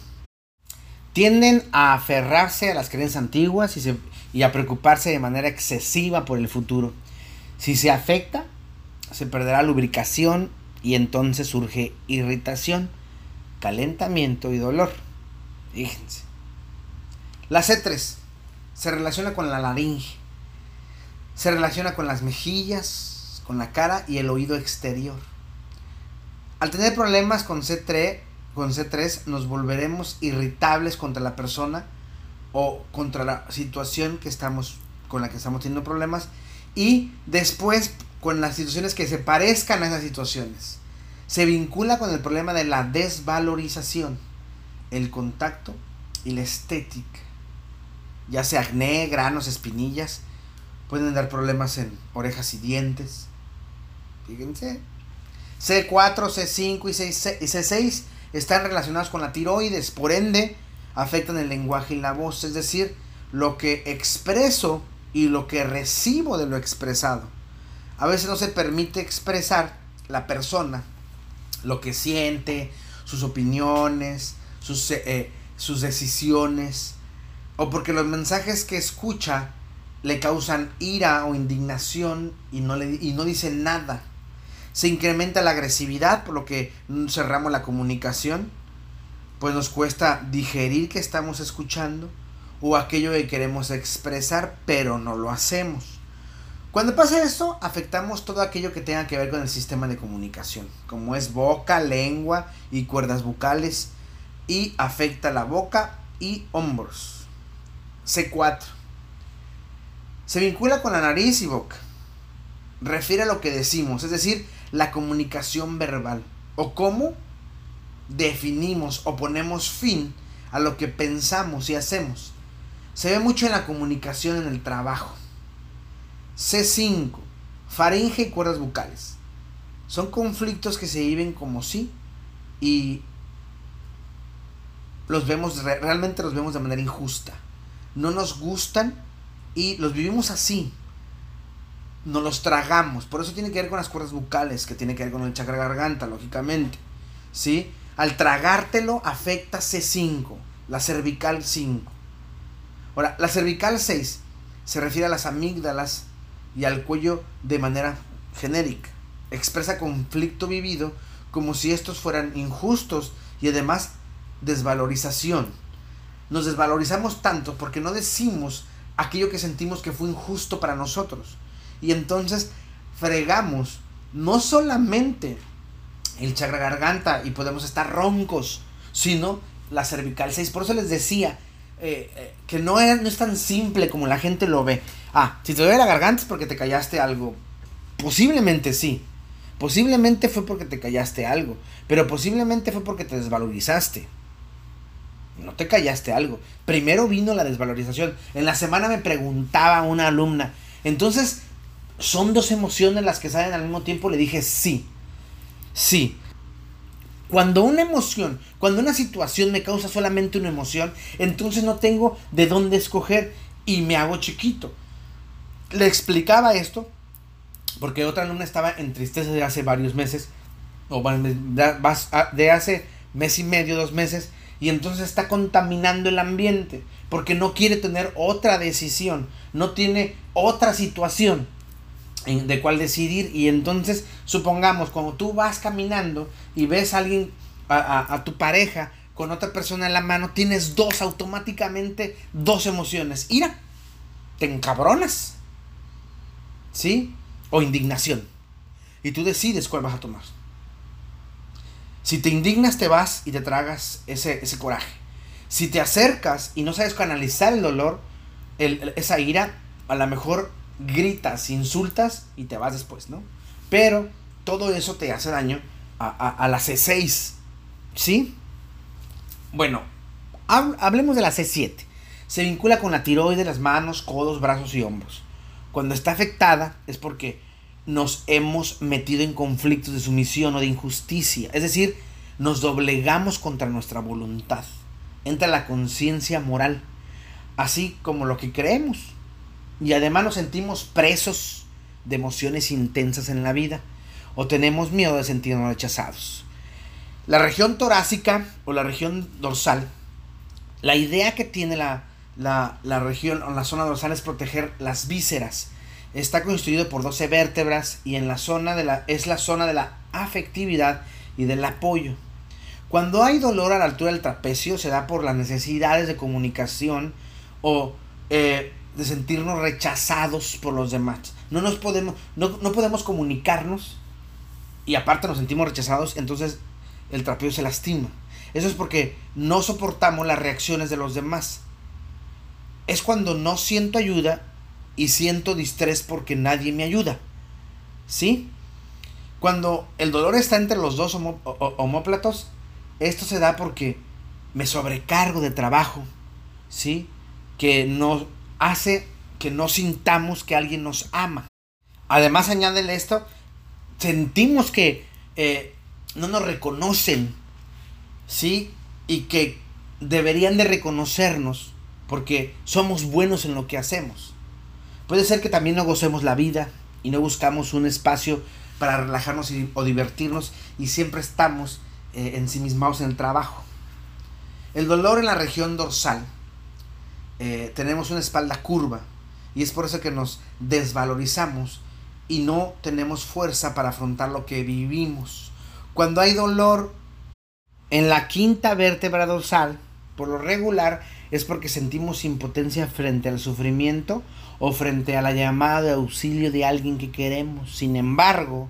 Tienden a aferrarse a las creencias antiguas y, y a preocuparse de manera excesiva por el futuro. Si se afecta, se perderá lubricación y entonces surge irritación, calentamiento y dolor. Fíjense. La C3 se relaciona con la laringe. Se relaciona con las mejillas, con la cara y el oído exterior. Al tener problemas con C3, con C3 nos volveremos irritables contra la persona o contra la situación que estamos con la que estamos teniendo problemas y después con las situaciones que se parezcan a esas situaciones. Se vincula con el problema de la desvalorización, el contacto y la estética ya sea acné, granos, espinillas, pueden dar problemas en orejas y dientes. Fíjense. C4, C5 y C6 están relacionados con la tiroides, por ende afectan el lenguaje y la voz, es decir, lo que expreso y lo que recibo de lo expresado. A veces no se permite expresar la persona lo que siente, sus opiniones, sus, eh, sus decisiones, o porque los mensajes que escucha le causan ira o indignación y no, le, y no dice nada. Se incrementa la agresividad, por lo que cerramos la comunicación, pues nos cuesta digerir que estamos escuchando o aquello que queremos expresar, pero no lo hacemos. Cuando pasa esto, afectamos todo aquello que tenga que ver con el sistema de comunicación, como es boca, lengua y cuerdas bucales, y afecta la boca y hombros. C4. Se vincula con la nariz y boca. Refiere a lo que decimos, es decir, la comunicación verbal. O cómo definimos o ponemos fin a lo que pensamos y hacemos. Se ve mucho en la comunicación en el trabajo. C5. Faringe y cuerdas bucales. Son conflictos que se viven como sí y los vemos realmente los vemos de manera injusta no nos gustan y los vivimos así. No los tragamos. Por eso tiene que ver con las cuerdas bucales, que tiene que ver con el chakra garganta, lógicamente. ¿Sí? Al tragártelo afecta C5, la cervical 5. Ahora, la cervical 6 se refiere a las amígdalas y al cuello de manera genérica. Expresa conflicto vivido como si estos fueran injustos y además desvalorización nos desvalorizamos tanto porque no decimos aquello que sentimos que fue injusto para nosotros. Y entonces fregamos no solamente el chakra garganta y podemos estar roncos, sino la cervical 6. Por eso les decía eh, eh, que no es, no es tan simple como la gente lo ve. Ah, si te duele la garganta es porque te callaste algo. Posiblemente sí. Posiblemente fue porque te callaste algo. Pero posiblemente fue porque te desvalorizaste no te callaste algo. Primero vino la desvalorización. En la semana me preguntaba una alumna, entonces, ¿son dos emociones las que salen al mismo tiempo? Le dije, sí, sí. Cuando una emoción, cuando una situación me causa solamente una emoción, entonces no tengo de dónde escoger y me hago chiquito. Le explicaba esto porque otra alumna estaba en tristeza de hace varios meses, o de hace mes y medio, dos meses, y entonces está contaminando el ambiente porque no quiere tener otra decisión, no tiene otra situación de cuál decidir y entonces supongamos cuando tú vas caminando y ves a alguien, a, tu pareja con otra persona en la mano, tienes dos automáticamente, dos emociones, ira, te encabronas, ¿sí? O indignación. Y tú decides cuál vas a tomar. Si te indignas, te vas y te tragas ese, ese coraje. Si te acercas y no sabes canalizar el dolor, esa ira, a lo mejor gritas, insultas y te vas después, ¿no? Pero todo eso te hace daño a, a, la C6, ¿sí? Bueno, hablemos de la C7. Se vincula con la tiroides, las manos, codos, brazos y hombros. Cuando está afectada es porque nos hemos metido en conflictos de sumisión o de injusticia. Es decir, nos doblegamos contra nuestra voluntad. Entra la conciencia moral. así como lo que creemos. Y además nos sentimos presos de emociones intensas en la vida o tenemos miedo de sentirnos rechazados. La región torácica o la región dorsal, la idea que tiene la, la, región o la zona dorsal es proteger las vísceras. Está constituido por 12 vértebras y en la zona de la, es la zona de la afectividad y del apoyo. Cuando hay dolor a la altura del trapecio se da por las necesidades de comunicación o eh, de sentirnos rechazados por los demás. No nos podemos, no, podemos comunicarnos y aparte nos sentimos rechazados, entonces el trapeo se lastima. Eso es porque no soportamos las reacciones de los demás. Es cuando no siento ayuda y siento distrés porque nadie me ayuda. ¿Sí? Cuando el dolor está entre los dos homóplatos, esto se da porque me sobrecargo de trabajo, ¿sí? Que no hace que no sintamos que alguien nos ama. Además, añádele esto, sentimos que eh, no nos reconocen, ¿sí? Y que deberían de reconocernos porque somos buenos en lo que hacemos. Puede ser que también no gocemos la vida y no buscamos un espacio para relajarnos o divertirnos y siempre estamos eh, ensimismados en el trabajo. El dolor en la región dorsal. Eh, tenemos una espalda curva y es por eso que nos desvalorizamos y no tenemos fuerza para afrontar lo que vivimos. Cuando hay dolor en la quinta vértebra dorsal, por lo regular es porque sentimos impotencia frente al sufrimiento o frente a la llamada de auxilio de alguien que queremos. Sin embargo,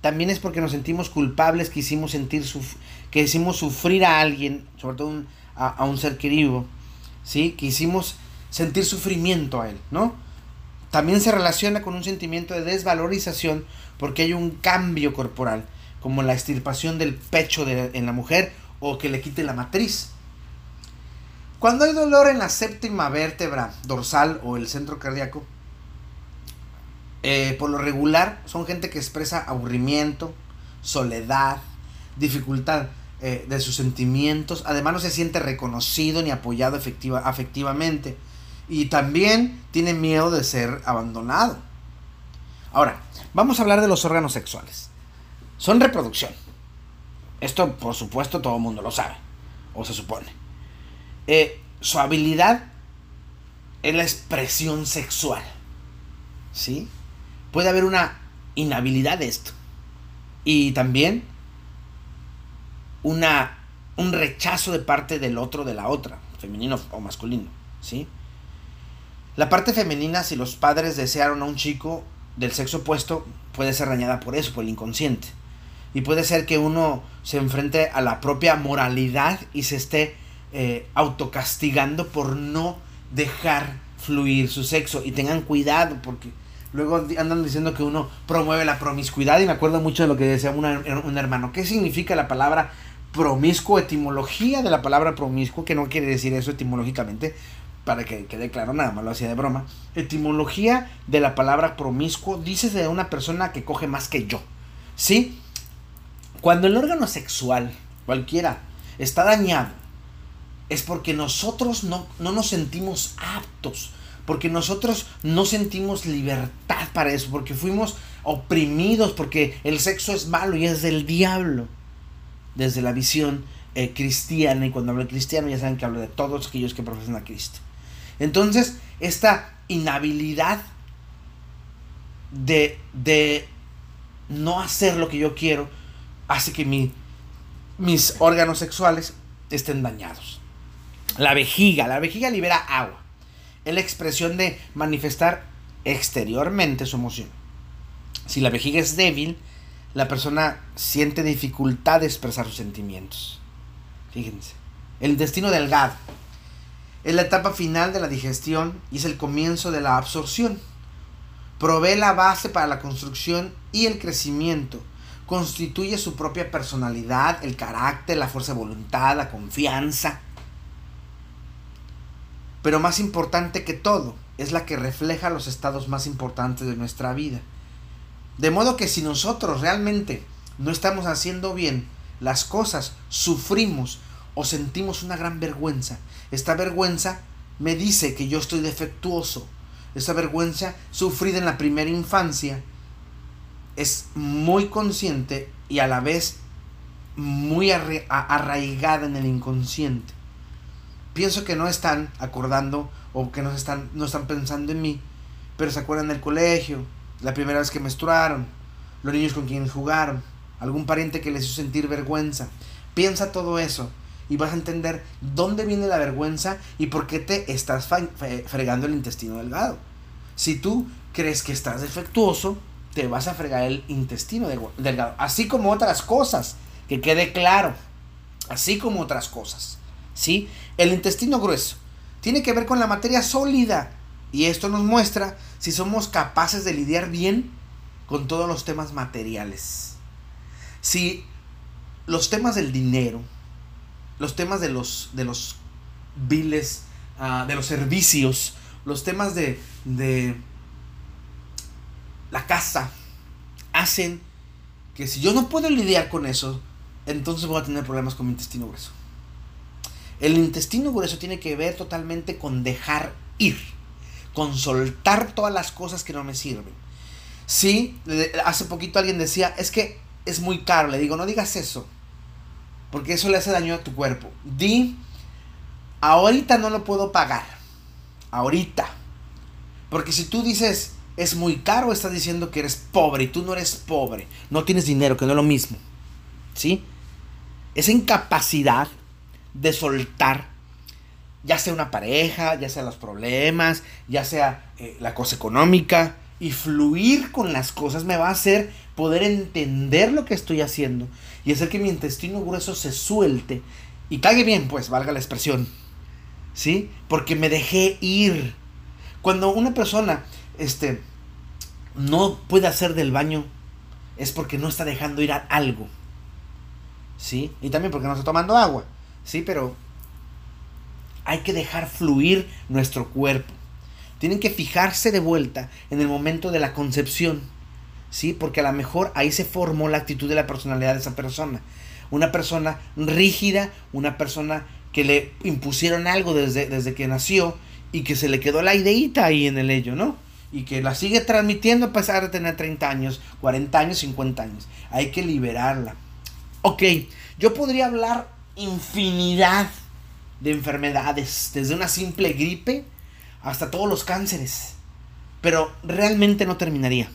también es porque nos sentimos culpables que hicimos sentir que sufrir a alguien, sobre todo a, un ser querido, ¿sí? que hicimos sentir sufrimiento a él, ¿no? También se relaciona con un sentimiento de desvalorización porque hay un cambio corporal, como la extirpación del pecho en la mujer o que le quite la matriz. Cuando hay dolor en la séptima vértebra dorsal o el centro cardíaco, eh, por lo regular son gente que expresa aburrimiento, soledad, dificultad eh, de sus sentimientos. Además no se siente reconocido ni apoyado afectivamente. Y también tiene miedo de ser abandonado. Ahora, vamos a hablar de los órganos sexuales. Son reproducción. Esto, por supuesto, todo el mundo lo sabe. O se supone. Eh, su habilidad es la expresión sexual. ¿Sí? puede haber una inhabilidad de esto. Y también una, un rechazo de parte del otro, de la otra, femenino o masculino, ¿sí? La parte femenina, si los padres desearon a un chico del sexo opuesto, puede ser dañada por eso, por el inconsciente. Y puede ser que uno se enfrente a la propia moralidad y se esté eh, autocastigando por no dejar fluir su sexo. Y tengan cuidado porque Luego andan diciendo que uno promueve la promiscuidad y me acuerdo mucho de lo que decía un hermano. ¿Qué significa la palabra promiscuo? Etimología de la palabra promiscuo, que no quiere decir eso etimológicamente, para que quede claro, nada más lo hacía de broma. Etimología de la palabra promiscuo dice de una persona que coge más que yo. ¿Sí? Cuando el órgano sexual, cualquiera, está dañado, es porque nosotros no, no nos sentimos aptos porque nosotros no sentimos libertad para eso, porque fuimos oprimidos, porque el sexo es malo y es del diablo. Desde la visión eh, cristiana, y cuando hablo de cristiano ya saben que hablo de todos aquellos que profesan a Cristo. Entonces, esta inhabilidad de, de no hacer lo que yo quiero hace que mi, mis órganos sexuales estén dañados. La vejiga, la vejiga libera agua es la expresión de manifestar exteriormente su emoción. Si la vejiga es débil, la persona siente dificultad de expresar sus sentimientos. Fíjense. El intestino delgado es la etapa final de la digestión y es el comienzo de la absorción. Provee la base para la construcción y el crecimiento. Constituye su propia personalidad, el carácter, la fuerza de voluntad, la confianza, pero más importante que todo, es la que refleja los estados más importantes de nuestra vida. De modo que si nosotros realmente no estamos haciendo bien las cosas, sufrimos o sentimos una gran vergüenza. Esta vergüenza me dice que yo estoy defectuoso. Esa vergüenza sufrida en la primera infancia es muy consciente y a la vez muy arraigada en el inconsciente. Pienso que no están acordando o que no están, no están pensando en mí, pero se acuerdan del colegio, la primera vez que menstruaron, los niños con quienes jugaron, algún pariente que les hizo sentir vergüenza. Piensa todo eso y vas a entender dónde viene la vergüenza y por qué te estás fregando el intestino delgado. Si tú crees que estás defectuoso, te vas a fregar el intestino delgado. Así como otras cosas, que quede claro. Así como otras cosas. ¿Sí? El intestino grueso tiene que ver con la materia sólida. Y esto nos muestra si somos capaces de lidiar bien con todos los temas materiales. Si los temas del dinero, los temas de los, de los biles, ah, de los servicios, los temas de, de la casa, hacen que si yo no puedo lidiar con eso, entonces voy a tener problemas con mi intestino grueso. El intestino grueso tiene que ver totalmente con dejar ir, con soltar todas las cosas que no me sirven. Sí, hace poquito alguien decía, es que es muy caro. Le digo, no digas eso, porque eso le hace daño a tu cuerpo. Di, ahorita no lo puedo pagar. Ahorita. Porque si tú dices, es muy caro, estás diciendo que eres pobre y tú no eres pobre. No tienes dinero, que no es lo mismo. ¿Sí? Esa incapacidad de soltar, ya sea una pareja, ya sea los problemas, ya sea eh, la cosa económica, y fluir con las cosas me va a hacer poder entender lo que estoy haciendo y hacer que mi intestino grueso se suelte y cague bien, pues, valga la expresión. ¿Sí? Porque me dejé ir. Cuando una persona este no puede hacer del baño es porque no está dejando ir a algo. ¿Sí? Y también porque no está tomando agua. Sí, pero hay que dejar fluir nuestro cuerpo. Tienen que fijarse de vuelta en el momento de la concepción. ¿Sí? Porque a lo mejor ahí se formó la actitud de la personalidad de esa persona. Una persona rígida, una persona que le impusieron algo desde, desde que nació y que se le quedó la ideita ahí en el ello, ¿no? Y que la sigue transmitiendo a pesar de tener 30 años, 40 años, 50 años. Hay que liberarla. Ok, yo podría hablar infinidad de enfermedades, desde una simple gripe hasta todos los cánceres. Pero realmente no terminaría.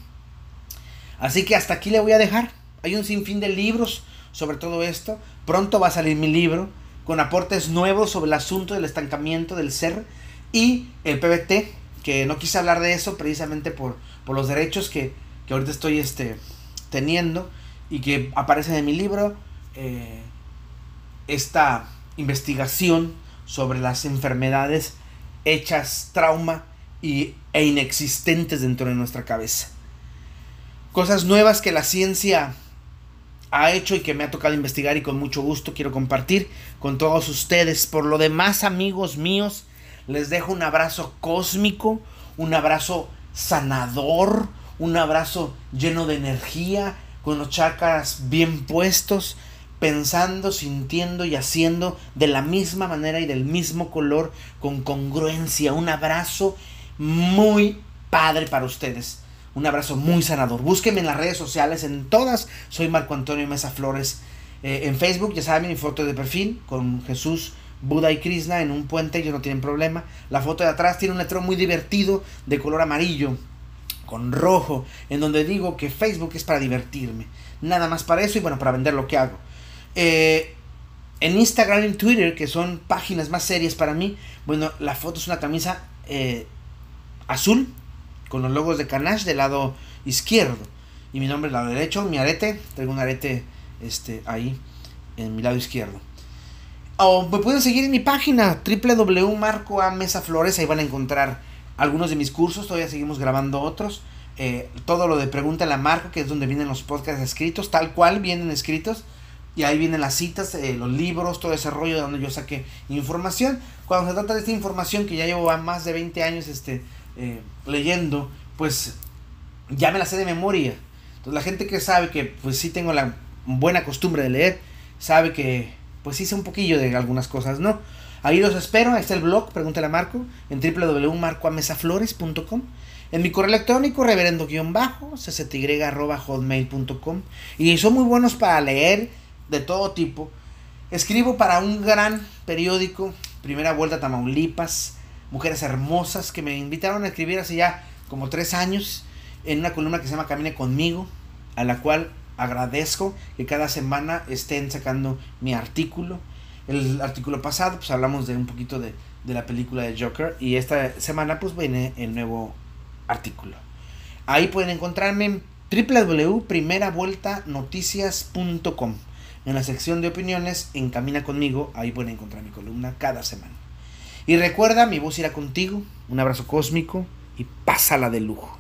Así que hasta aquí le voy a dejar. Hay un sinfín de libros sobre todo esto. Pronto va a salir mi libro con aportes nuevos sobre el asunto del estancamiento del ser y el PBT, que no quise hablar de eso precisamente por, por los derechos que, que ahorita estoy este, teniendo y que aparecen en mi libro. Eh, esta investigación sobre las enfermedades hechas trauma y, e inexistentes dentro de nuestra cabeza. Cosas nuevas que la ciencia ha hecho y que me ha tocado investigar y con mucho gusto quiero compartir con todos ustedes. Por lo demás, amigos míos, les dejo un abrazo cósmico, un abrazo sanador, un abrazo lleno de energía, con los chakras bien puestos pensando, sintiendo y haciendo de la misma manera y del mismo color, con congruencia. Un abrazo muy padre para ustedes. Un abrazo muy sanador. Búsquenme en las redes sociales, en todas. Soy Marco Antonio Mesa Flores. Eh, en Facebook, ya saben, mi foto de perfil con Jesús, Buda y Krishna en un puente, ellos no tienen problema. La foto de atrás tiene un letrero muy divertido de color amarillo con rojo, en donde digo que Facebook es para divertirme. Nada más para eso y bueno, para vender lo que hago. Eh, en Instagram y Twitter, que son páginas más serias para mí, bueno, la foto es una camisa eh, azul con los logos de Canache del lado izquierdo y mi nombre del lado derecho, mi arete, traigo un arete este, ahí en mi lado izquierdo. O me pueden seguir en mi página www.marcoamesaflores, ahí van a encontrar algunos de mis cursos, todavía seguimos grabando otros. Eh, todo lo de Pregúntale a Marco, que es donde vienen los podcasts escritos, tal cual vienen escritos y ahí vienen las citas, eh, los libros, todo ese rollo de donde yo saqué información. Cuando se trata de esta información que ya llevo más de 20 años este, eh, leyendo, pues ya me la sé de memoria. Entonces la gente que sabe que pues sí tengo la buena costumbre de leer, sabe que pues sí sé un poquillo de algunas cosas, ¿no? Ahí los espero, ahí está el blog, pregúntale a Marco, en www.marcoamesaflores.com. En mi correo electrónico, reverendo-cty.hotmail.com. Y son muy buenos para leer de todo tipo. Escribo para un gran periódico, Primera Vuelta Tamaulipas, Mujeres Hermosas, que me invitaron a escribir hace ya como tres años en una columna que se llama Camine conmigo, a la cual agradezco que cada semana estén sacando mi artículo. El artículo pasado, pues hablamos de un poquito de, de la película de Joker. Y esta semana, pues viene el nuevo artículo. Ahí pueden encontrarme en www.primeravueltanoticias.com. En la sección de opiniones, en Camina conmigo, ahí pueden encontrar mi columna cada semana. Y recuerda, mi voz irá contigo. Un abrazo cósmico y pásala de lujo.